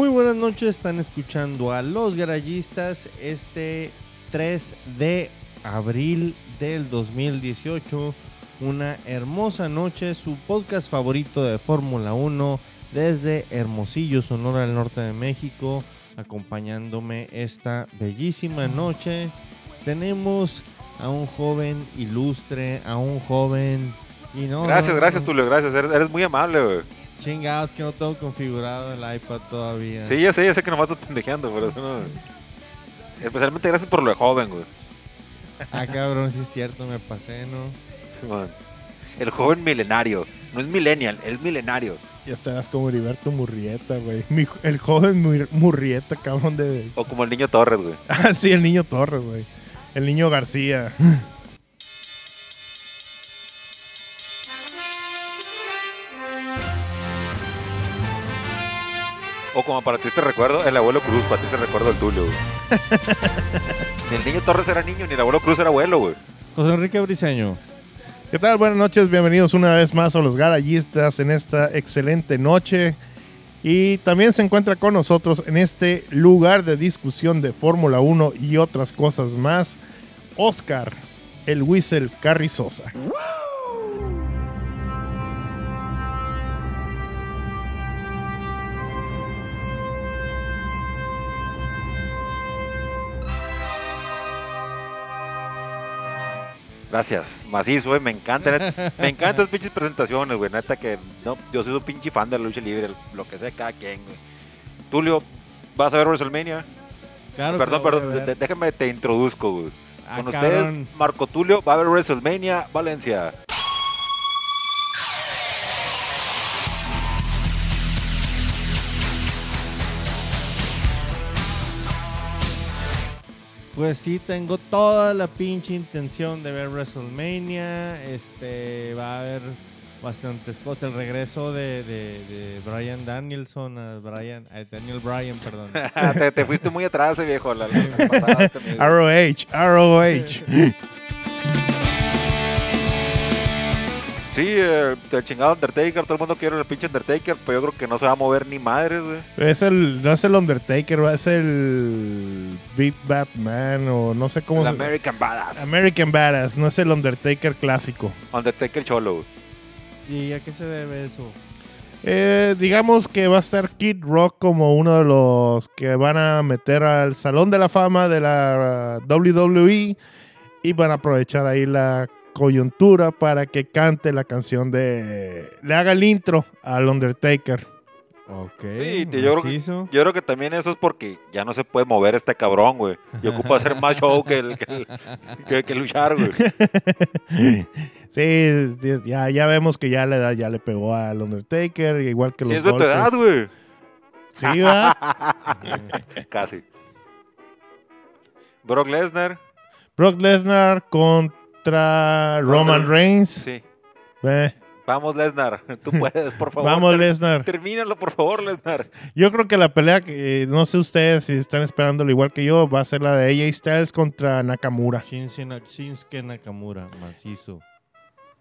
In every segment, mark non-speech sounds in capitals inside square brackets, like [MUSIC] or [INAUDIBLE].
Muy buenas noches, están escuchando a Los Garallistas este 3 de abril del 2018. Una hermosa noche, su podcast favorito de Fórmula 1 desde Hermosillo, Sonora, al norte de México, acompañándome esta bellísima noche. Tenemos a un joven ilustre, a un joven... Y no, Gracias, no, gracias. Tulio, gracias. Eres, eres muy amable, güey. Chingados que no tengo configurado el iPad todavía. Sí, ya sé, ya sé que nomás estás pendejeando, pero eso no... Especialmente gracias por lo de joven, güey. Ah, cabrón, sí es cierto, me pasé, ¿no? El joven milenario. No es millennial, es milenario. Ya estarás como Heriberto Murrieta, güey. Mi- El joven Mur- Murrieta, cabrón de... O como el niño Torres, güey. [LAUGHS] Ah, sí, el niño Torres, güey. El niño García. [LAUGHS] O como para ti te recuerdo, el abuelo Cruz, para ti te recuerdo el Tulio, güey. [LAUGHS] ni el niño Torres era niño, ni el abuelo Cruz era abuelo, güey. José Enrique Briseño. ¿Qué tal? Buenas noches, bienvenidos una vez más a los Garallistas en esta excelente noche. Y también se encuentra con nosotros en este lugar de discusión de Fórmula 1 y otras cosas más, Oscar, el Whistle Carrizosa. Gracias, macizo, güey, me encanta, net- me [LAUGHS] encantan las pinches presentaciones, güey, neta que, no, yo soy un pinche fan de la lucha libre, lo que sea cada quien, güey. Tulio, ¿vas a ver WrestleMania? Claro perdón, perdón, déjame te introduzco, güey. Ah, Con cabrón. ustedes, Marco Tulio, va a ver WrestleMania, Valencia. Pues sí, tengo toda la pinche intención de ver WrestleMania. Este, va a haber bastantes cosas. El regreso de, de, de Brian Danielson, a Brian, a Daniel Bryan, perdón. [LAUGHS] te, te fuiste muy atrás, viejo. La, la. [LAUGHS] ROH, ROH. [LAUGHS] Sí, eh, el chingado Undertaker, todo el mundo quiere el pinche Undertaker, pero yo creo que no se va a mover ni madres, güey. Es el, no es el Undertaker, es el Big Batman o no sé cómo El se American Badass. American Badass, no es el Undertaker clásico. Undertaker Cholo. ¿Y a qué se debe eso? Eh, digamos que va a estar Kid Rock como uno de los que van a meter al Salón de la Fama de la uh, WWE y van a aprovechar ahí la coyuntura para que cante la canción de... Le haga el intro al Undertaker. Ok, Sí, yo creo que- macizo. Yo creo que también eso es porque ya no se puede mover este cabrón, güey. Y ocupa hacer más show que, el, que, el- que- que luchar, güey. [LAUGHS] Sí, ya, ya vemos que ya la edad ya le pegó al Undertaker, igual que Sí, los es de tu golpes. edad, güey. Sí, ¿verdad? [LAUGHS] Casi. Brock Lesnar, Brock Lesnar contra Roman Reigns. sí. Eh, Vamos, Lesnar. [LAUGHS] Tú puedes, por favor. vamos, Lesnar. Termínalo, por favor, Lesnar. Yo creo que la pelea, que eh, no sé ustedes si están esperándolo igual que yo, va a ser la de AJ Styles contra Nakamura. Shinsuke Na- Shinsuke Nakamura, macizo.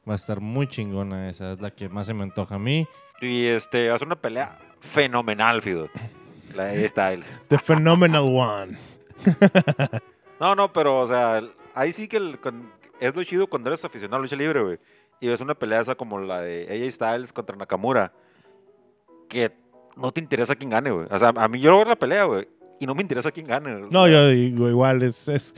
Va a estar muy chingona esa, es la que más se me antoja a mí. Y este, hace una pelea fenomenal, Fido. La de Styles. [LAUGHS] The Phenomenal One. [LAUGHS] No, no, pero, o sea, ahí sí que el- con- es lo chido cuando eres aficionado a lucha libre, güey. Y ves una pelea esa como la de AJ Styles contra Nakamura. Que no te interesa quién gane, güey. O sea, a mí yo veo la pelea, güey. Y no me interesa quién gane. No, yo digo igual, es... es-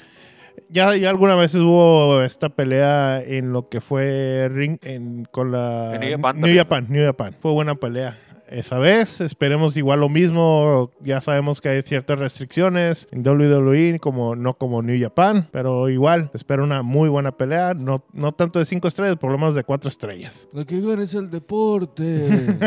ya, ya alguna vez hubo esta pelea en lo que fue ring en, con la En New Japan New Japan, New Japan. Fue buena pelea. Esa vez esperemos igual lo mismo. Ya sabemos que hay ciertas restricciones en WWE, como no como New Japan, pero igual espero una muy buena pelea. No, no tanto de cinco estrellas, por lo menos de cuatro estrellas. Lo que gana es el deporte. [LAUGHS]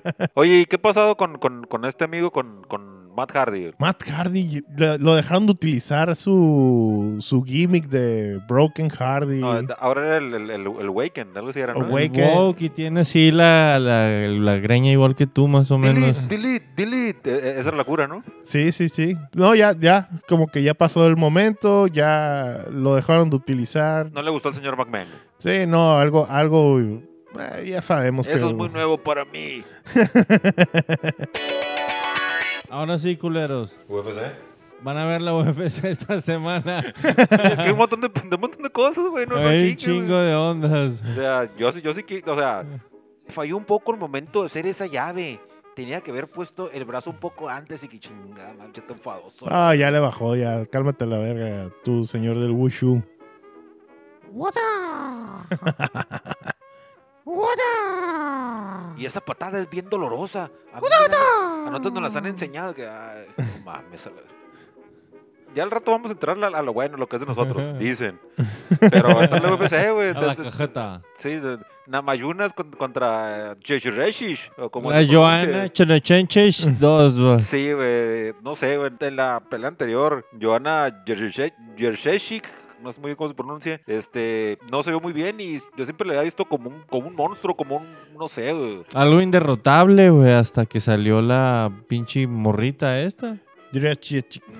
[LAUGHS] Oye, ¿y qué ha pasado con, con, con este amigo, con, con Matt Hardy? Matt Hardy lo dejaron de utilizar su, su gimmick de Broken Hardy. No, ahora era el, el, el, el Waken, algo así era, ¿no? El Woke y tiene así la, la, la greña igual que tú, más o menos. Delete, delete, delete. Eh, eh, Esa era la cura, ¿no? Sí, sí, sí. No, ya, ya, como que ya pasó el momento, ya lo dejaron de utilizar. No le gustó al señor McMahon. Sí, no, algo, algo, eh, ya sabemos que... Eso es muy nuevo para mí. [LAUGHS] Ahora sí, culeros. UFC. Van a ver la UFC [LAUGHS] esta semana. es que hay un montón de, de un montón de cosas, güey. No, Hay un chingo güey. de ondas. O sea, yo, sí- yo sí que, o sea, falló un poco el momento de hacer esa llave. Tenía que haber puesto el brazo un poco antes y que chingada, mancha, te enfadoso. Ah, ya le bajó, ya. Cálmate la verga, tú, señor del Wushu. Y esa patada es bien dolorosa. A, a nosotros nos las han enseñado que, ay, no mames. a la- Ya al rato vamos a entrar a, a lo bueno, lo que es de nosotros, dicen. Pero esta es la [LAUGHS] UFC, güey. A la cajeta. Sí, de- Namayunas con- contra como La. Joana Chenechenches 2, güey. Sí, güey, no sé, güey, en la pelea anterior, Joana Jersheshik, no sé muy bien cómo se pronuncia, este, no se vio muy bien y yo siempre le había visto como un, como un monstruo, como un, no sé, güey. Algo inderrotable, güey, hasta que salió la pinche morrita esta.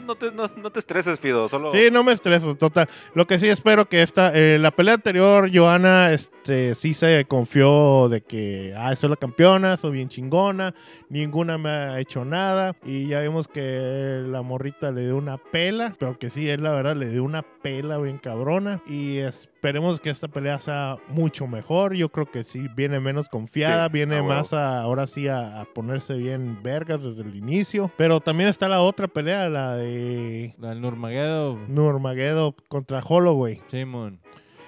No te, no, no te estreses, Fido, solo... Sí, no me estreso, total. Lo que sí espero que esta, eh, la pelea anterior, Joana, este, sí se confió de que, ah, soy la campeona, soy bien chingona, ninguna me ha hecho nada. Y ya vimos que la morrita le dio una pela, pero que sí, es la verdad, le dio una pela bien cabrona. Y esperemos que esta pelea sea mucho mejor. Yo creo que sí, viene menos confiada, Sí, viene a huevo. más a, ahora sí a, a ponerse bien vergas desde el inicio. Pero también está la otra pelea, la de La del Nurmagomedov. Nurmagomedov contra Holloway. Simón.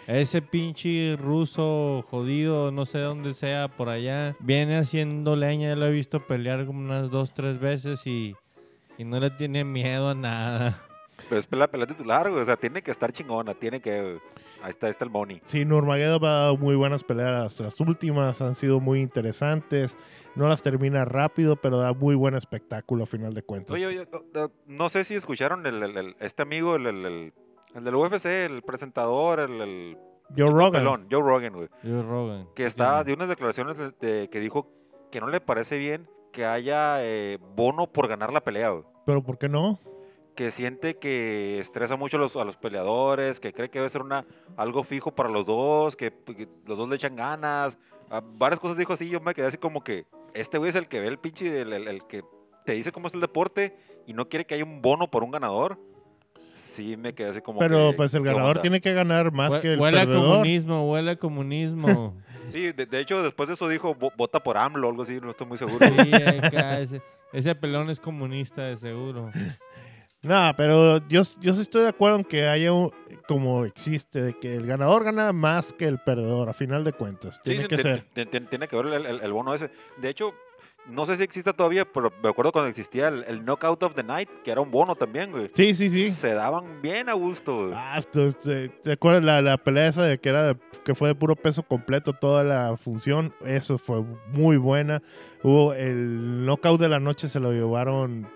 Ese pinche ruso jodido, no sé dónde sea, por allá, viene haciendo leña. Ya lo he visto pelear como unas dos, tres veces y, y no le tiene miedo a nada. Pero es la pelea titular, güey, o sea, tiene que estar chingona, tiene que... Ahí está, ahí está el money. Sí, Nurmagomedov ha dado muy buenas peleas. Las últimas han sido muy interesantes. No las termina rápido, pero da muy buen espectáculo a final de cuentas. Oye, oye, no, no- sé si escucharon el, el- el- este amigo, el, el, el, el del UFC, el presentador, el... el Joe Rogan. pelón, Joe Rogan, güey. Joe Rogan. que está de unas declaraciones de- de- que dijo que no le parece bien que haya eh, bono por ganar la pelea, güey. Pero ¿por qué no? Que siente que estresa mucho a los, a los peleadores, que cree que debe ser una algo fijo para los dos, que, que los dos le echan ganas, a varias cosas dijo así, yo me quedé así como que este güey es el que ve el pinche, el, el- el que te dice cómo es el deporte y no quiere que haya un bono por un ganador. Sí, me quedé así como Pero que, pues el ¿qué ganador tiene que ganar más Hue- que el huele a perdedor. comunismo, huele a comunismo. [LAUGHS] Sí, de, de hecho después de eso dijo, "Vo- vota por AMLO, algo así, no estoy muy seguro. Sí, acá, ese, ese pelón es comunista de seguro. [LAUGHS] No, pero yo, yo sí estoy de acuerdo en que haya un, como existe, de que el ganador gana más que el perdedor, a final de cuentas. Sí, Tiene que ser. ti- ti- Tiene que ver el, el- el bono ese. De hecho, no sé si existe todavía, pero me acuerdo cuando existía el, el Knockout of the Night, que era un bono también, güey. Sí, sí, sí. Se daban bien a gusto, güey. Ah, esto- te, ¿te acuerdas la, la pelea esa de que era de- que fue de puro peso completo toda la función? Eso fue muy buena. Hubo el knockout de la noche, se lo llevaron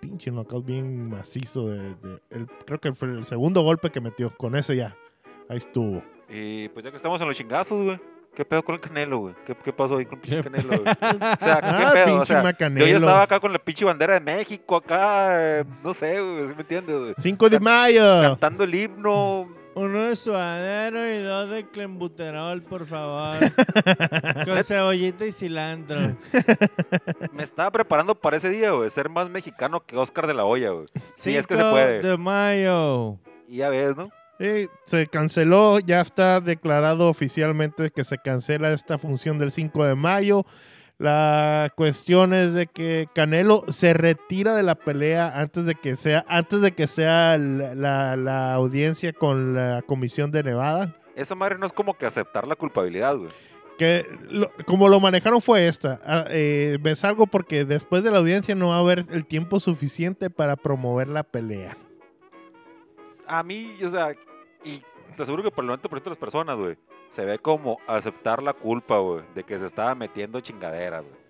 pinche knockout bien macizo. De, de- el- creo que fue el segundo golpe que metió. Con ese ya. Ahí estuvo. Y pues ya que estamos en los chingazos, güey. ¿Qué pedo con el Canelo, güey? ¿Qué, qué pasó ahí con el pinche ¿Qué Canelo, güey? O sea, ¿qué [LAUGHS] Ah, pedo? O pinche sea, yo ya estaba acá con la pinche bandera de México, acá, eh, no sé, güey, ¿sí me entiendes? güey? 5 de Can- mayo. Cantando el himno. Uno de suadero y dos de clembuterol, por favor. [LAUGHS] Con cebollita y cilantro. Me estaba preparando para ese día, güey. Ser más mexicano que Oscar de la Hoya, güey. Sí, es que se 5 puede. de mayo. Y ya ves, ¿no? Eh, se canceló, ya está declarado oficialmente que se cancela esta función del 5 de mayo. La cuestión es de que Canelo se retira de la pelea antes de que sea, antes de que sea la, la- la audiencia con la comisión de Nevada. Esa madre no es como que aceptar la culpabilidad, güey. Que lo- como lo manejaron fue esta. Ah, eh, me salgo porque después de la audiencia no va a haber el tiempo suficiente para promover la pelea. A mí, o sea, y te aseguro que por el 90% de las personas, güey, se ve como aceptar la culpa, güey, de que se estaba metiendo chingaderas, güey.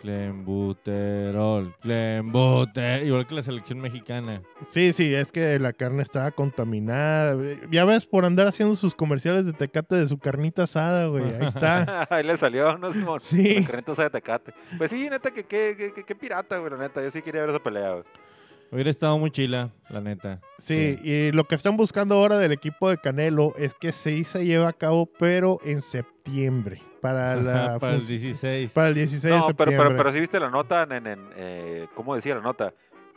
Clembuterol, clembuterol. Igual que la selección mexicana. Sí, sí, es que la carne estaba contaminada. Ya ves, por andar haciendo sus comerciales de tecate de su carnita asada, güey. Ahí está. [LAUGHS] Ahí le salió, ¿no, Simón? Sí. La carnita de Tecate. Pues sí, neta, que qué pirata, güey, la neta. Yo sí quería ver esa pelea, güey. Hubiera estado muy chila, la neta. Sí, y lo que están buscando ahora del equipo de Canelo es que sí se lleve a cabo, pero en septiembre. para, la para el fun- 16. para el 16 de No, pero, septiembre. pero, pero sí viste la nota en, en, eh, ¿cómo decía la nota?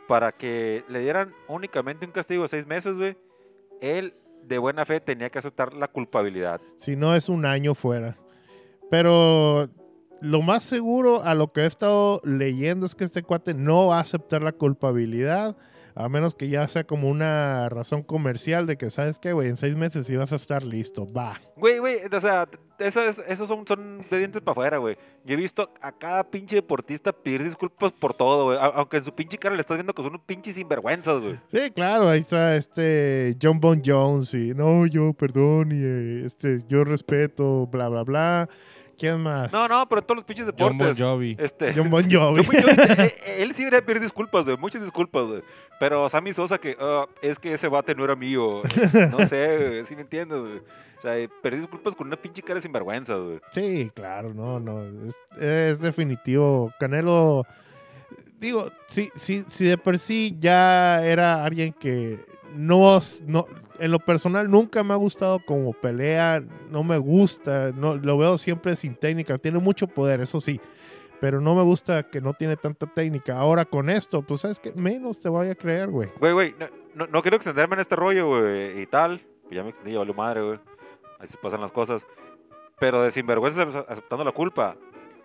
Para que le dieran únicamente un castigo de seis meses, güey, él de buena fe tenía que aceptar la culpabilidad. Si no es un año fuera. Pero lo más seguro a lo que he estado leyendo es que este cuate no va a aceptar la culpabilidad. A menos que ya sea como una razón comercial de que, ¿sabes qué, güey? En seis meses vas a estar listo. Va. Güey, güey, o sea, eso es- esos son, son de dientes para afuera, güey. Yo he visto a cada pinche deportista pedir disculpas por todo, güey. Aunque en su pinche cara le estás viendo que son unos pinches sinvergüenzas, güey. Sí, claro, ahí está este John Bon Jones y no, yo perdón y eh, este, yo respeto, bla, bla, bla. ¿Quién más? No, no, pero en todos los pinches John deportes. Bon Jovi. Este, John Bon Jovi. John Bon Jovi, [LAUGHS] eh, eh, él sí debería pedir disculpas, güey. Muchas disculpas, güey. Pero Sammy Sosa, que ah, es que ese bate no era mío. No sé, güey. ¿Sí me entiendes, güey? O sea, eh, pedir disculpas con una pinche cara de sinvergüenza, güey. Sí, claro, no, no. Es, es definitivo. Canelo, digo, si, si, si de por sí ya era alguien que no, no, en lo personal nunca me ha gustado como pelea, no me gusta, no, lo veo siempre sin técnica, tiene mucho poder, eso sí. Pero no me gusta que no tiene tanta técnica. Ahora con esto, pues sabes que menos te voy a creer, güey. Güey, güey, no, no, no quiero extenderme en este rollo, güey, y tal. Pues ya me extendí, valió madre, güey. Así pasan las cosas. Pero de sinvergüenza aceptando la culpa.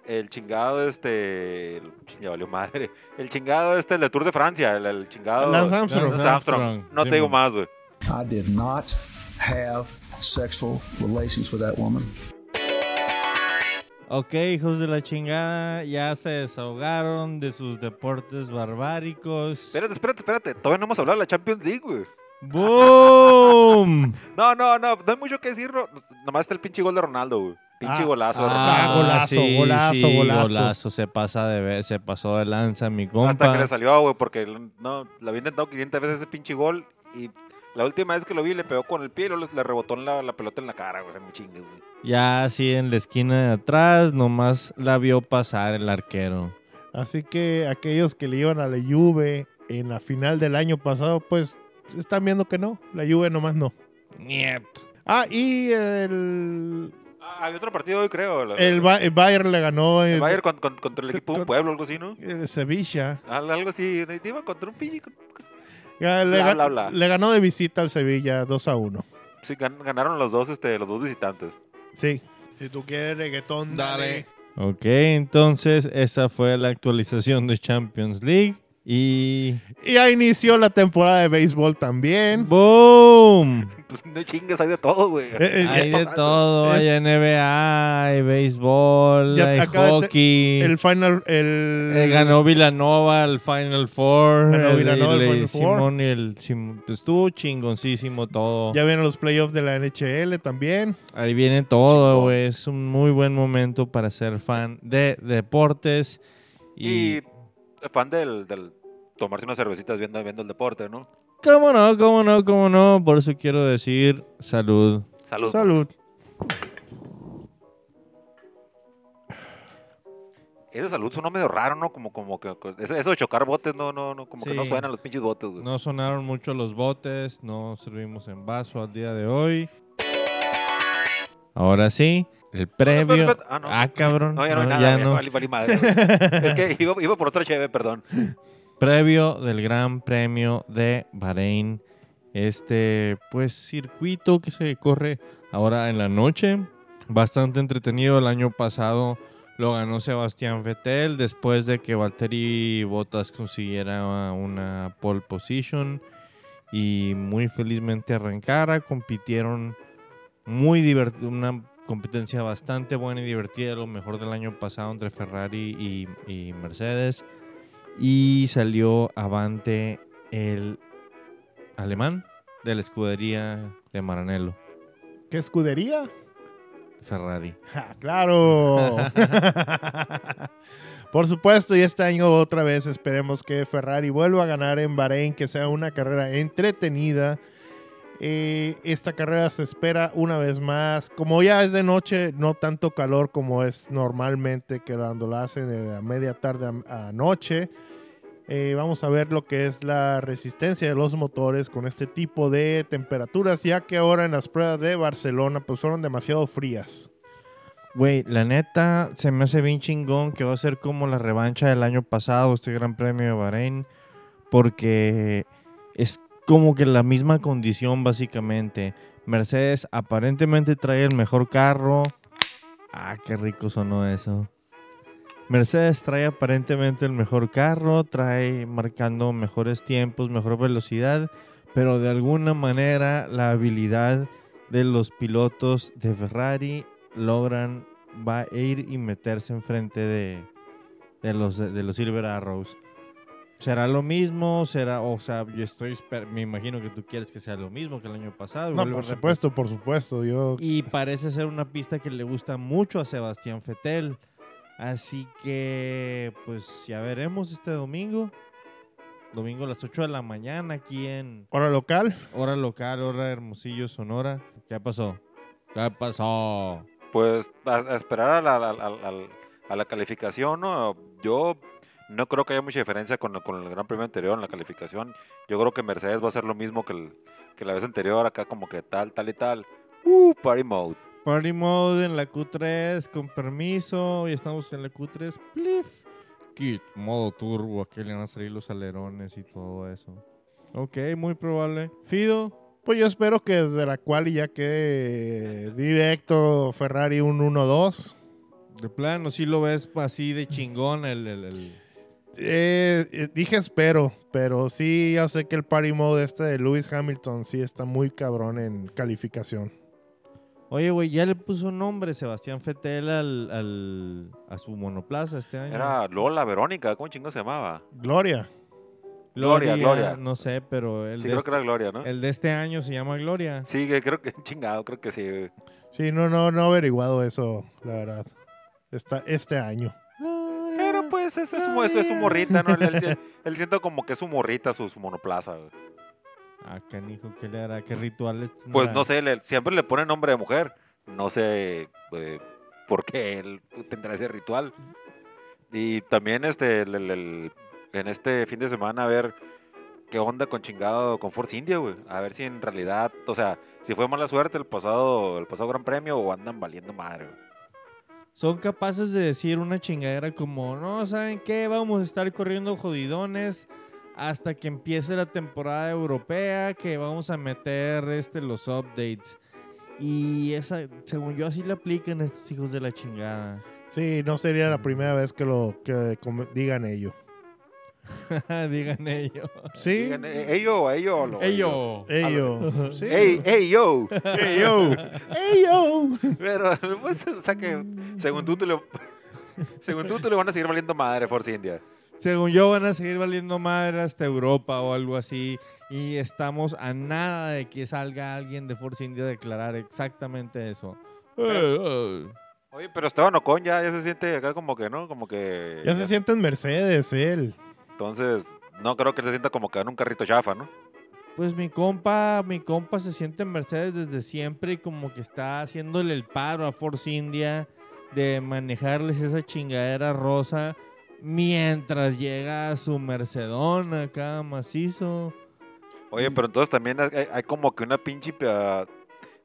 El chingado, este. el- Ya valió madre. El chingado, este, el de Tour de Francia. El, el chingado. Lance Armstrong. Lance Armstrong. No Sí, te digo man. más, güey. I did not have sexual relations with that woman. Ok, hijos de la chingada, ya se desahogaron de sus deportes barbáricos. Espérate, espérate, espérate. Todavía no hemos hablado de la Champions League, güey. ¡Boom! [LAUGHS] No, no, no. No hay mucho que decir. no- Nomás está el pinche gol de Ronaldo, güey. Pinche Ah, golazo ah, Ronaldo. golazo, golazo, golazo. golazo. Se pasa de ver, se pasó de lanza mi Hasta que le compa. salió, güey, porque no, lo había intentado 500 veces ese pinche gol y la última vez que lo vi le pegó con el pie y luego le rebotó en la, la pelota en la cara, güey, o sea, muy chingue, güey. Ya así en la esquina de atrás, nomás la vio pasar el arquero. Así que aquellos que le iban a la Juve en la final del año pasado, pues están viendo que no. La Juve nomás no. Niet. Ah, y el, Ah, había otro partido hoy, creo. la- el, Ba- el Bayern le ganó el el, Bayern con- con- contra el equipo de un pueblo, algo así, ¿no? el Sevilla. Al- Algo así, iba contra un. Ya, le, Bla, gan- bla, bla. le ganó de visita al Sevilla 2 a 1. Sí, gan- ganaron los dos, este, los dos visitantes. Sí. Si tú quieres reggaetón, dale. Ok, entonces esa fue la actualización de Champions League. Y. Y ya inició la temporada de béisbol también. ¡Boom! Pues [LAUGHS] no chingues, hay de todo, güey. Eh, eh, Hay de todo, Es- hay NBA, hay béisbol, Ya hay hockey. El final, el... Eh, ganó Villanova el Final Four. Ganó el- Villanova el el- Final Four. Simón y el Sim- pues, estuvo chingoncísimo todo. Ya vienen los playoffs de la NHL también. Ahí viene todo, güey. Es un muy buen momento para ser fan de deportes. Y, Y fan del, del tomarse unas cervecitas viendo, viendo el deporte, ¿no? cómo no, cómo no, cómo no. Por eso quiero decir salud. Salud. Salud. Ese salud sonó medio raro, ¿no? Como, como que eso de chocar botes, no, no, no, como que no suenan los pinches botes, güey. No sonaron mucho los botes, no servimos en vaso al día de hoy. Ahora sí, el previo. espera, espera. Ah, no. Ah, cabrón. No, ya no hay No, nada, ya no. valí- valí madre, es que iba, iba por otra cheve, perdón. [LAUGHS] previo del Gran Premio de Bahrein. Este, pues, circuito que se corre ahora en la noche. Bastante entretenido. El año pasado lo ganó Sebastián Vettel después de que Valtteri Bottas consiguiera una pole position y muy felizmente arrancara. Compitieron muy divertido, una competencia bastante buena y divertida, lo mejor del año pasado entre Ferrari y, y Mercedes. Y salió avante el alemán de la escudería de Maranello, ¿Qué escudería? Ferrari. Ja, claro. [LAUGHS] Por supuesto, y este año otra vez esperemos que Ferrari vuelva a ganar en Bahrein, que sea una carrera entretenida. Eh, esta carrera se espera una vez más. Como ya es de noche, no tanto calor como es normalmente que cuando la hacen de media tarde a, a noche. Eh, vamos a ver lo que es la resistencia de los motores con este tipo de temperaturas, ya que ahora en las pruebas de Barcelona pues fueron demasiado frías. Güey, la neta se me hace bien chingón que va a ser como la revancha del año pasado, este Gran Premio de Bahrein, porque es como que la misma condición básicamente. Mercedes aparentemente trae el mejor carro. Ah, qué rico sonó eso. Mercedes trae aparentemente el mejor carro, trae marcando mejores tiempos, mejor velocidad, pero de alguna manera la habilidad de los pilotos de Ferrari logran ir y meterse enfrente de, de los de los Silver Arrows. ¿Será lo mismo? ¿Será, o sea, yo estoy, esper- me imagino que tú quieres que sea lo mismo que el año pasado. No, por supuesto, por supuesto. Yo Y parece ser una pista que le gusta mucho a Sebastián Fetel. Así que, pues ya veremos este domingo. Domingo a las 8 de la mañana aquí en hora local. hora local, hora Hermosillo, Sonora. ¿Qué pasó? ¿Qué pasó? Pues a, a esperar a la, a, la- a la- a la calificación, ¿no? Yo no creo que haya mucha diferencia con, con el Gran Premio anterior en la calificación. Yo creo que Mercedes va a hacer lo mismo que, el- que la vez anterior, acá como que tal, tal y tal. Uh, party mode. Party mode en la Q3, con permiso. Y estamos en la Q3. Plif. Kit, modo turbo. Aquí le van a salir los alerones y todo eso. Ok, muy probable. Fido. Pues yo espero que desde la cual ya quede directo Ferrari un 1-2. De plano, si lo ves así de chingón el... el- el- Eh, eh, dije espero, pero sí, ya sé que el party mode este de Lewis Hamilton sí está muy cabrón en calificación. Oye, güey, ya le puso nombre Sebastián Fetel al, al- a su monoplaza este año. Era Lola Verónica, ¿cómo chingo se llamaba? Gloria. Gloria, Gloria. No sé, pero el, Sí, de creo este, que era Gloria, ¿no? el de este año se llama Gloria. Sí, que creo que chingado, creo que sí. Sí, no, no, no he averiguado eso, la verdad. Está este año. Pero pues es, es, su, es- es su morrita, ¿no? Él, él- [LAUGHS] él siento como que es su morrita, su, su monoplaza. güey. Ah, canijo, ¿qué le hará? ¿Qué rituales tendrá? Pues no sé, le- siempre le pone nombre de mujer. No sé eh, por qué él tendrá ese ritual. Y también este el- el- el- en este fin de semana a ver qué onda con chingado con Force India, güey. A ver si en realidad, o sea, si fue mala suerte el pasado el pasado Gran Premio o andan valiendo madre, güey. Son capaces de decir una chingadera como, no, ¿saben qué? Vamos a estar corriendo jodidones hasta que empiece la temporada europea, que vamos a meter este, los updates. Y esa, según yo, así le aplican a estos hijos de la chingada. Sí, no sería la primera vez que lo que digan ello. [LAUGHS] Digan ellos. Sí, Digan, "Eh, ello, ello, lo- Ellos. ello. Sí. Ey, ey, yo. Ey, yo. Ey, yo. Pero, pues, o sea que, según tú, te lo, [LAUGHS] según tú, te le van a seguir valiendo madre Force India. Según yo, van a seguir valiendo madre hasta Europa o algo así. Y estamos a nada de que salga alguien de Force India a declarar exactamente eso. Eh, eh. Oye, pero Esteban Ocon ya, ya se siente acá como que, ¿no? Como que... Ya se siente en Mercedes él. Entonces, no creo que se sienta como que en un carrito chafa, ¿no? Pues mi compa, mi compa se siente en Mercedes desde siempre y como que está haciéndole el paro a Force India de manejarles esa chingadera rosa mientras llega su Mercedón acá macizo. Oye, pero entonces también hay, hay como que una pinche...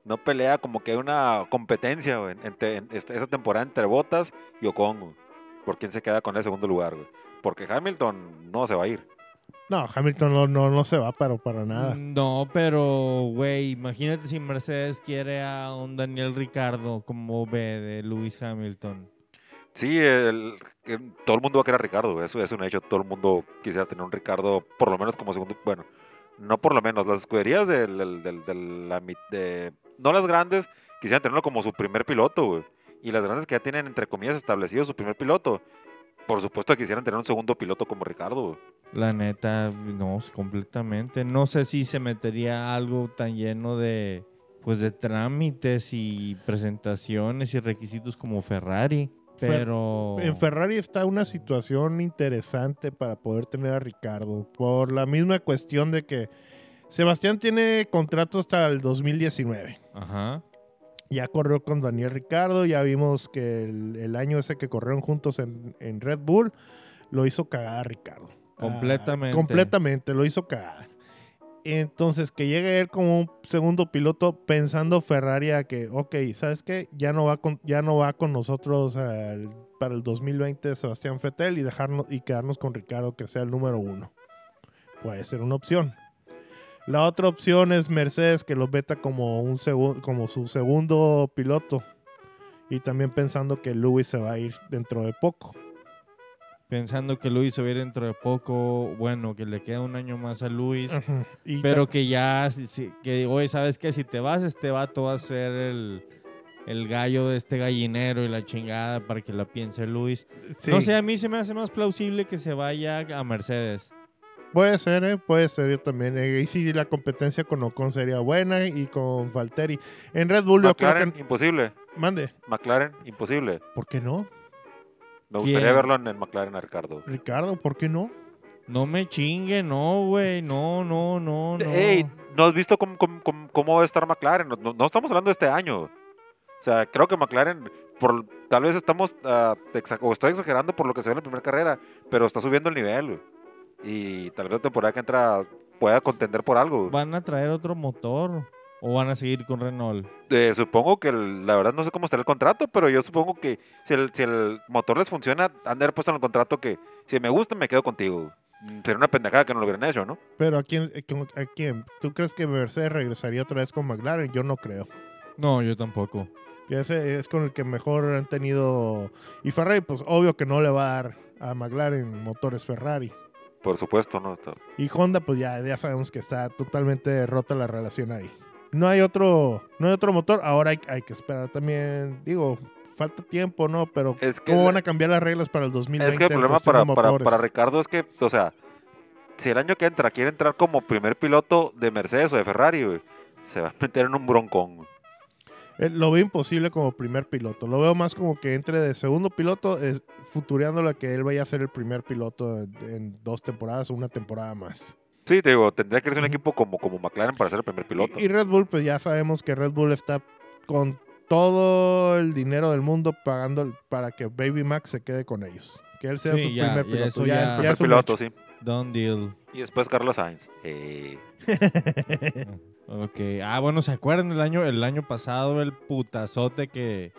no pelea, como que hay una competencia, güey, entre, en esta- esa temporada entre Bottas y Ocon, güey, por quién se queda con el segundo lugar, güey. Porque Hamilton no se va a ir. No, Hamilton no, no, no se va, pero para nada. No, pero, güey, imagínate si Mercedes quiere a un Daniel Ricardo como ve de Lewis Hamilton. Sí, el, que todo el mundo va a querer a Ricardo, güey, eso es un hecho. Todo el mundo quisiera tener un Ricardo, por lo menos como segundo. Bueno, no por lo menos, las escuderías del, del, del- del- la mi- de, no las grandes, quisieran tenerlo como su primer piloto, güey. Y las grandes que ya tienen, entre comillas, establecido su primer piloto, por supuesto que quisieran tener un segundo piloto como Ricardo. La neta, no, completamente. No sé si se metería algo tan lleno de, pues, de trámites y presentaciones y requisitos como Ferrari. Fer- Pero... En Ferrari está una situación interesante para poder tener a Ricardo. Por la misma cuestión de que Sebastián tiene contrato hasta el 2019. Ajá. Ya corrió con Daniel Ricardo. Ya vimos que el, el año ese que corrieron juntos en, en Red Bull lo hizo cagada Ricardo. Ah, Completamente. completamente, lo hizo cagada. Entonces, que llegue él como un segundo piloto pensando Ferrari a que, ok, ¿sabes qué? Ya no va con, ya no va con nosotros al- para el 2020 Sebastián Vettel y, dejarnos, y quedarnos con Ricardo que sea el número uno. Puede ser una opción. La otra opción es Mercedes que lo veta como, un como su segundo piloto. Y también pensando que Lewis se va a ir dentro de poco. Pensando que Luis se va a ir dentro de poco, bueno, que le queda un año más a Luis. Y Pero que ya, que oye, ¿sabes qué? Si te vas, este vato va a ser el, el gallo de este gallinero y la chingada para que la piense Luis. sí. No sé, a mí se me hace más plausible que se vaya a Mercedes. Puede ser, ¿eh? puede ser yo también. Eh, y si la competencia con Ocon sería buena y con Valtteri. En Red Bull yo creo McLaren, que... imposible. Mande, McLaren, imposible. ¿por qué no? Me ¿Quién? gustaría verlo en, en McLaren a Ricardo. Ricardo, ¿por qué no? No me chingue, no, güey. No, no, no, no. Ey, ¿no has visto cómo, cómo, cómo- cómo va a estar McLaren? No, no- estamos hablando de este año. O sea, creo que McLaren, por, tal vez estamos, exa- o estoy exagerando por lo que se ve en la primera carrera, pero está subiendo el nivel. güey. Y tal vez la temporada que entra pueda contender por algo. ¿Van a traer otro motor? ¿O van a seguir con Renault? Eh, supongo que, el- la verdad no sé cómo estará el contrato, pero yo supongo que si el, si el motor les funciona, han de haber puesto en el contrato que si me gusta me quedo contigo. Mm, Sería una pendejada que no lo hubieran hecho, ¿no? Pero ¿a quién, ¿a quién? ¿Tú crees que Mercedes regresaría otra vez con McLaren? Yo no creo. No, yo tampoco. Que ese es con el que mejor han tenido... Y Ferrari, pues obvio que no le va a dar a McLaren motores Ferrari. Por supuesto, ¿no? Y Honda, pues ya, ya sabemos que está totalmente rota la relación ahí. No hay otro, no hay otro motor. Ahora hay, hay que esperar también. Digo, falta tiempo, ¿no? Pero Es que ¿cómo van a cambiar las reglas para el 2020? Es que el problema para, para, para Ricardo es que, o sea, si el año que entra quiere entrar como primer piloto de Mercedes o de Ferrari, güey, se va a meter en un broncón. güey. Eh, lo veo imposible como primer piloto. Lo veo más como que entre de segundo piloto, es, futureándolo a que él vaya a ser el primer piloto en, en dos temporadas o una temporada más. Sí, te digo, tendría que ser un equipo como, como McLaren para ser el primer piloto. Y, y Red Bull, pues ya sabemos que Red Bull está con todo el dinero del mundo pagando para que Baby Max se quede con ellos. Que él sea Sí, su ya, primer piloto. eso Ya, ya- ya primer es un piloto, sí. Done deal. Y después Carlos Sainz. Eh, [LAUGHS] Ok. Ah, bueno, ¿se acuerdan el año, el año pasado el putazote que,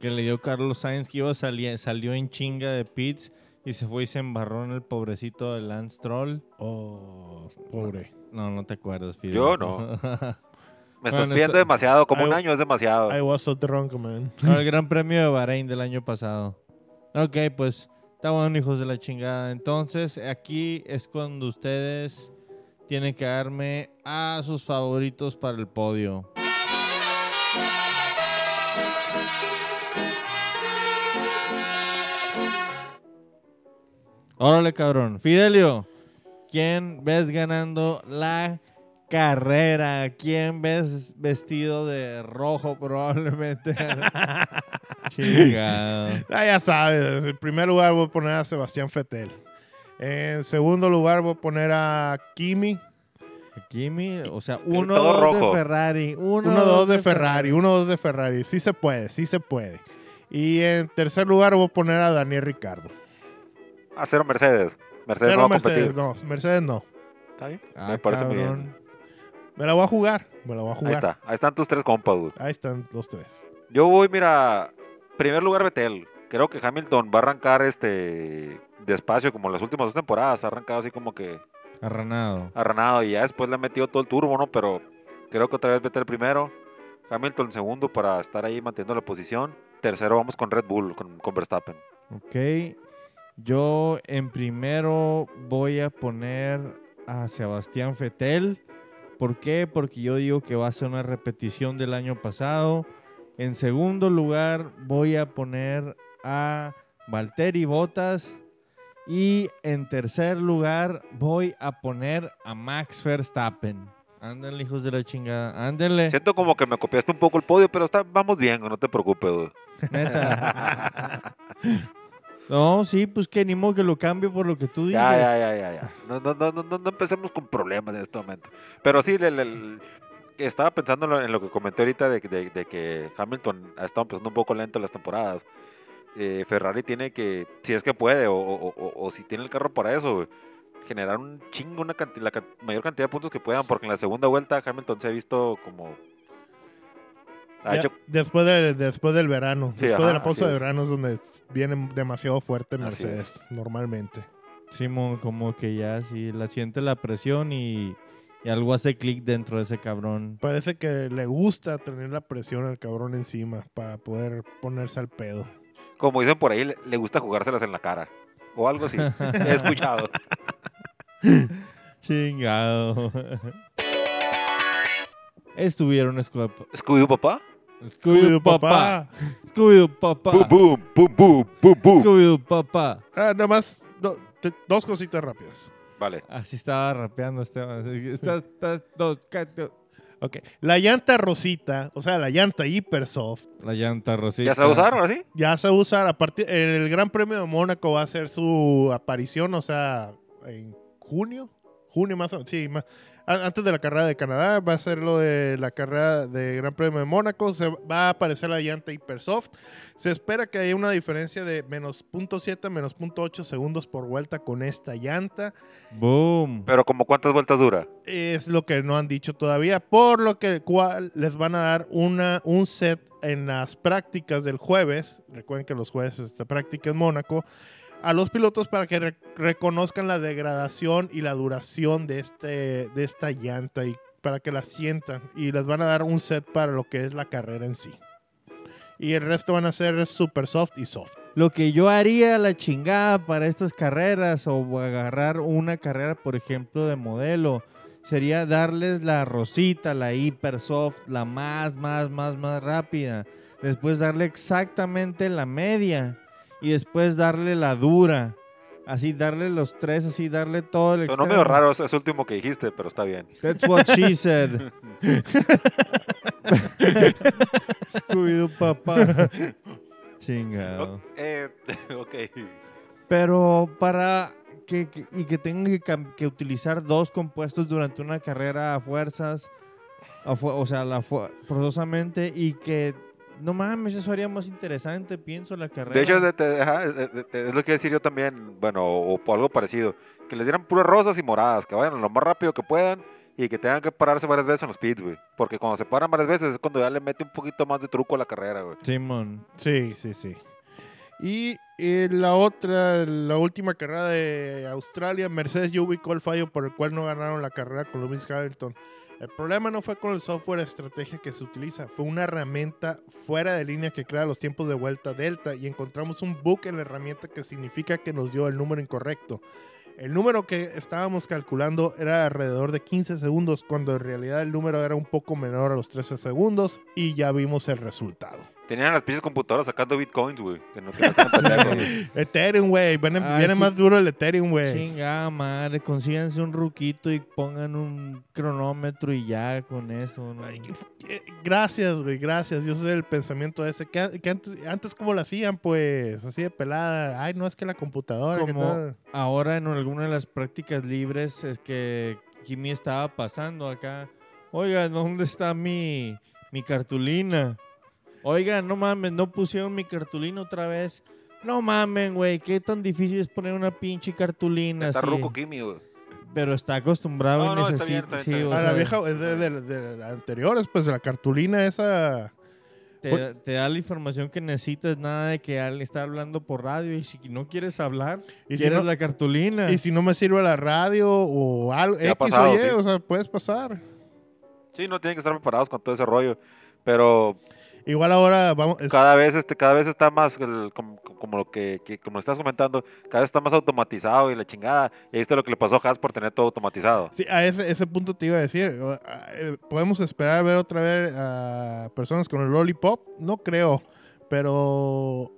que le dio Carlos Sainz que iba a salir, salió en chinga de pits y se fue y se embarró en el pobrecito de Lance Troll? Oh, pobre. No, no te acuerdas, Fidel. Yo no. [LAUGHS] me Bueno, estás pidiendo esto- demasiado, como un año es demasiado. I was so drunk, man. [LAUGHS] No, el Gran Premio de Bahrein del año pasado. Ok, pues está bueno, hijos de la chingada. Entonces, aquí es cuando ustedes tienen que darme a sus favoritos para el podio. Órale, cabrón. Fidelio, ¿quién ves ganando la carrera? ¿Quién ves vestido de rojo probablemente? [LAUGHS] Chingado. Ah, ya sabes, en primer lugar voy a poner a Sebastián Fettel. En segundo lugar voy a poner a Kimi. Kimi, o sea, El 1 todo 2 de. Ferrari, 1 1-2 de Ferrari, 1-2 de Ferrari. Sí se puede, sí se puede. Y en tercer lugar voy a poner a Daniel Ricardo. A cero Mercedes. Mercedes Cero no va Mercedes, no, Mercedes no. ¿Está bien? Ah, Me parece muy bien. Me la voy a jugar, me la voy a Ahí jugar. está. Ahí están tus tres compas, güey. Ahí están los tres. Yo voy, mira, primer lugar Betel. Creo que Hamilton va a arrancar este despacio como en las últimas dos temporadas. Ha arrancado así como que Arranado. arranado y ya después le ha metido todo el turbo, ¿no? Pero creo que otra vez Betel primero. Hamilton segundo para estar ahí manteniendo la posición. Tercero vamos con Red Bull, con, con Verstappen. Ok. Yo en primero voy a poner a Sebastián Fetel. ¿Por qué? Porque yo digo que va a ser una repetición del año pasado. En segundo lugar voy a poner a Valtteri Bottas. Y en tercer lugar voy a poner a Max Verstappen. Ándale, hijos de la chingada. Ándale. Siento como que me copiaste un poco el podio, pero está, vamos bien, no te preocupes, güey. Neta. [LAUGHS] No, sí, pues que ni modo que lo cambio por lo que tú dices. Ya, ya, ya, ya, ya. No, no, no, no, no, no empecemos con problemas en este momento. Pero sí, el- el- estaba pensando en lo, en lo que comenté ahorita de, de- de que Hamilton ha estado empezando un poco lento las temporadas. Eh, Ferrari tiene que, si es que puede, o, o- o- o si tiene el carro para eso, generar un chingo, una canti- la mayor cantidad de puntos que puedan, porque en la segunda vuelta Hamilton se ha visto como... Ha Ya, hecho- después, de- después del verano. Sí, después de la pausa de verano es donde viene demasiado fuerte Mercedes, normalmente. Simón, como que ya sí, la siente la presión y, y algo hace clic dentro de ese cabrón. Parece que le gusta tener la presión al cabrón encima para poder ponerse al pedo. Como dicen por ahí, le, gusta jugárselas en la cara. O algo así. [LAUGHS] He escuchado. Chingado. Estuvieron Scooby- ¿Scooby-Doo, papá? Scooby-Doo papá. Scooby-Doo papá. Boom, boom, boom, boom, boom, boom. Scooby-Doo papá. Ah, nada más do- te- dos cositas rápidas. Vale. Así estaba rapeando Esteban. Está, está, dos. Ok. La llanta rosita, o sea, la llanta Hypersoft, La llanta rosita. ¿Ya se va a usar ahora sí? ya se usa a partir. En el Gran Premio de Mónaco va a ser su aparición, o sea, en junio. Junio más o menos, sí, más, antes de la carrera de Canadá va a ser lo de la carrera de Gran Premio de Mónaco, se va a aparecer la llanta Hypersoft. Se espera que haya una diferencia de menos 0.7, menos 0.8 segundos por vuelta con esta llanta. Boom. Pero como cuántas vueltas dura. Es lo que no han dicho todavía, por lo que cual les van a dar una, un set en las prácticas del jueves. Recuerden que los jueves es práctica en Mónaco. A los pilotos para que re- reconozcan la degradación y la duración de, este, de esta llanta y para que la sientan. Y les van a dar un set para lo que es la carrera en sí. Y el resto van a ser super soft y soft. Lo que yo haría la chingada para estas carreras o agarrar una carrera, por ejemplo, de modelo, sería darles la rosita, la hiper soft, la más, más, más, más rápida. Después darle exactamente la media y después darle la dura. Así, darle los tres, así, darle todo el Sonó extremo. medio raro ese ese último que dijiste, pero está bien. That's what she said. [LAUGHS] Scooby-Doo, papá. Chingado. Ok, eh, [LAUGHS] ok. Pero para que, que- y que tengan que, cam- que utilizar dos compuestos durante una carrera a fuerzas, a fu- o sea, la fu- forzosamente y que no mames, eso haría más interesante, pienso, la carrera. De hecho, de- ajá, de- es lo que decir yo también, bueno, o, o algo parecido. Que les dieran puras rosas y moradas, que vayan lo más rápido que puedan y que tengan que pararse varias veces en los pits, güey. Porque cuando se paran varias veces es cuando ya le mete un poquito más de truco a la carrera, güey. Simón. Sí, sí, sí. Y eh, la otra, la última carrera de Australia, Mercedes ya ubicó el fallo por el cual no ganaron la carrera con Lewis Hamilton. El problema no fue con el software estrategia que se utiliza, fue una herramienta fuera de línea que crea los tiempos de vuelta delta y encontramos un bug en la herramienta que significa que nos dio el número incorrecto. El número que estábamos calculando era alrededor de 15 segundos, cuando en realidad el número era un poco menor a los 13 segundos y ya vimos el resultado. Tenían las pinches computadoras sacando bitcoins, güey. Que no, que no. [LAUGHS] Ethereum, güey. Viene, Ah, viene sí. más duro el Ethereum, güey. Chingada madre, consíganse un ruquito y pongan un cronómetro y ya con eso. ¿no? Ay, qué- Gracias, güey, gracias. Yo soy el pensamiento ese. Que, antes, antes, ¿cómo lo hacían? Pues así de pelada. Ay, no es que la computadora. que Como tal. ahora en alguna de las prácticas libres es que Jimmy estaba pasando acá. Oiga, ¿dónde está mi, mi cartulina? Oiga, no mames, no pusieron mi cartulina otra vez. No mamen, güey, qué tan difícil es poner una pinche cartulina Está así. ruco Kimi, güey. Pero está acostumbrado No, y no, está bien, necesita. está sí, A la vieja es de, de- de- de anteriores, pues la cartulina esa. te, te da la información que necesitas, nada de que al estar hablando por radio y si no quieres hablar, Y si, quieres no, la cartulina. y si no me sirve la radio o algo, X pasado, o Y, sí. o sea, puedes pasar. Sí, no tienen que estar preparados con todo ese rollo. Pero Igual ahora vamos. cada vez este cada vez está más el- como, como lo que, que- como estás comentando cada vez está más automatizado y la chingada y ahí está lo que le pasó a Haas por tener todo automatizado Sí, a ese, ese punto te iba a decir. eh, ¿Podemos esperar ver otra vez a personas con el Lollipop? No creo, pero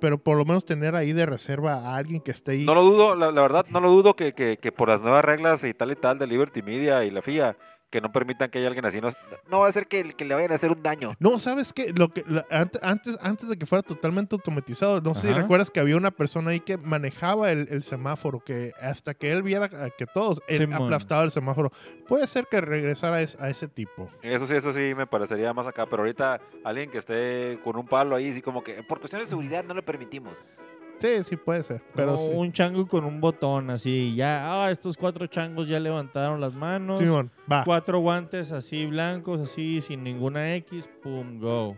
pero por lo menos tener ahí de reserva a alguien que esté ahí. no lo dudo la, la verdad no lo dudo que, que, que por las nuevas reglas y tal y tal de Liberty Media y la FIA que no permitan que haya alguien así no, no va a ser que, que le vayan a hacer un daño No, ¿sabes qué? Lo que, la- ante- antes, antes de que fuera totalmente automatizado, no sé si recuerdas que había una persona ahí que manejaba el, el semáforo, que hasta que él viera que todos, él aplastaba el semáforo. Puede ser que regresara a, es- a ese tipo. Eso sí, eso sí me parecería más acá, pero ahorita alguien que esté con un palo ahí, así como que por cuestiones de seguridad no le permitimos. Sí, sí puede ser. Pero sí. un chango con un botón así, ya, ah, estos cuatro changos ya levantaron las manos. Simón, va. Cuatro guantes así blancos, así, sin ninguna X, pum, go.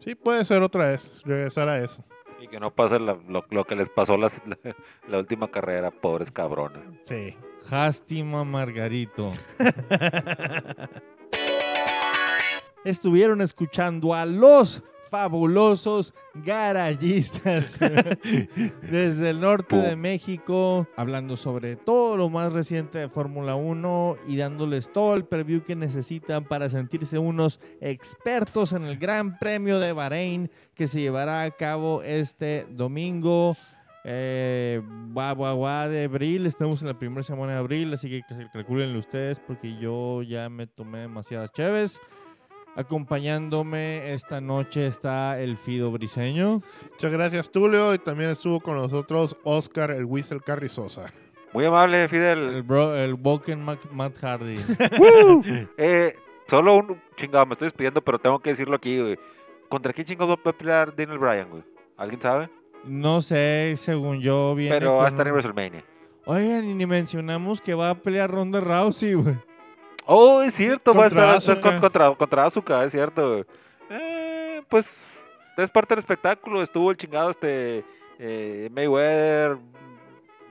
Sí, puede ser otra vez. Regresar a eso. Y que no pase la- lo, lo que les pasó las- la, [LAUGHS] la última carrera, pobres cabrones. Sí. Lástima, Margarito. [LAUGHS] Estuvieron escuchando a los fabulosos garayistas [LAUGHS] desde el norte de México, hablando sobre todo lo más reciente de Fórmula 1 y dándoles todo el preview que necesitan para sentirse unos expertos en el Gran Premio de Bahrein que se llevará a cabo este domingo. Eh, guau, guau, guau de abril, estamos en la primera semana de abril, así que calculenle ustedes porque yo ya me tomé demasiadas cheves. Acompañándome esta noche está el Fido Briseño. Muchas gracias, Tulio. Y también estuvo con nosotros Oscar, el Whistle Carrizosa. Muy amable, El, Fidel. bro, el Boken Mac- Matt Hardy. [LAUGHS] [LAUGHS] Eh, solo un chingado, me estoy despidiendo, pero tengo que decirlo aquí, güey. ¿Contra quién chingados va a pelear Daniel Bryan, güey? ¿Alguien sabe? No sé, según yo, viene pero va a estar en WrestleMania. Oigan, y ni mencionamos que va a pelear Ronda Rousey, güey. Oh, es cierto, va a estar, contra, contra Asuka, es cierto. Eh, pues es parte del espectáculo. Estuvo el chingado este eh, Mayweather.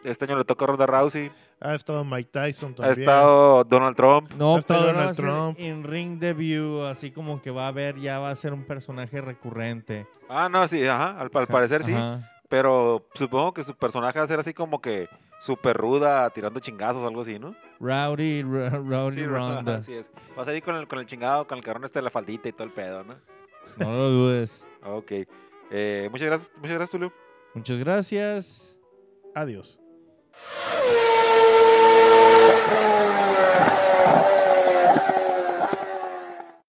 Este año le toca a Ronda Rousey. Ha estado Mike Tyson Ha también. estado Donald Trump. No, Hasta pero Donald Trump. en ring debut, así como que va a ver, ya va a ser un personaje recurrente. Ah, no, sí, ajá, al, al parecer sí. Ajá. Pero supongo que su personaje va a ser así como que súper ruda, tirando chingazos o algo así, ¿no? Rowdy, Rowdy Sí, Ronda. así es. Vas a ir con el, con el chingado, con el cabrón este de la faldita y todo el pedo, ¿no? No lo dudes. [LAUGHS] Ok. Eh, muchas gracias, muchas gracias, Tulio. Muchas gracias. Adiós.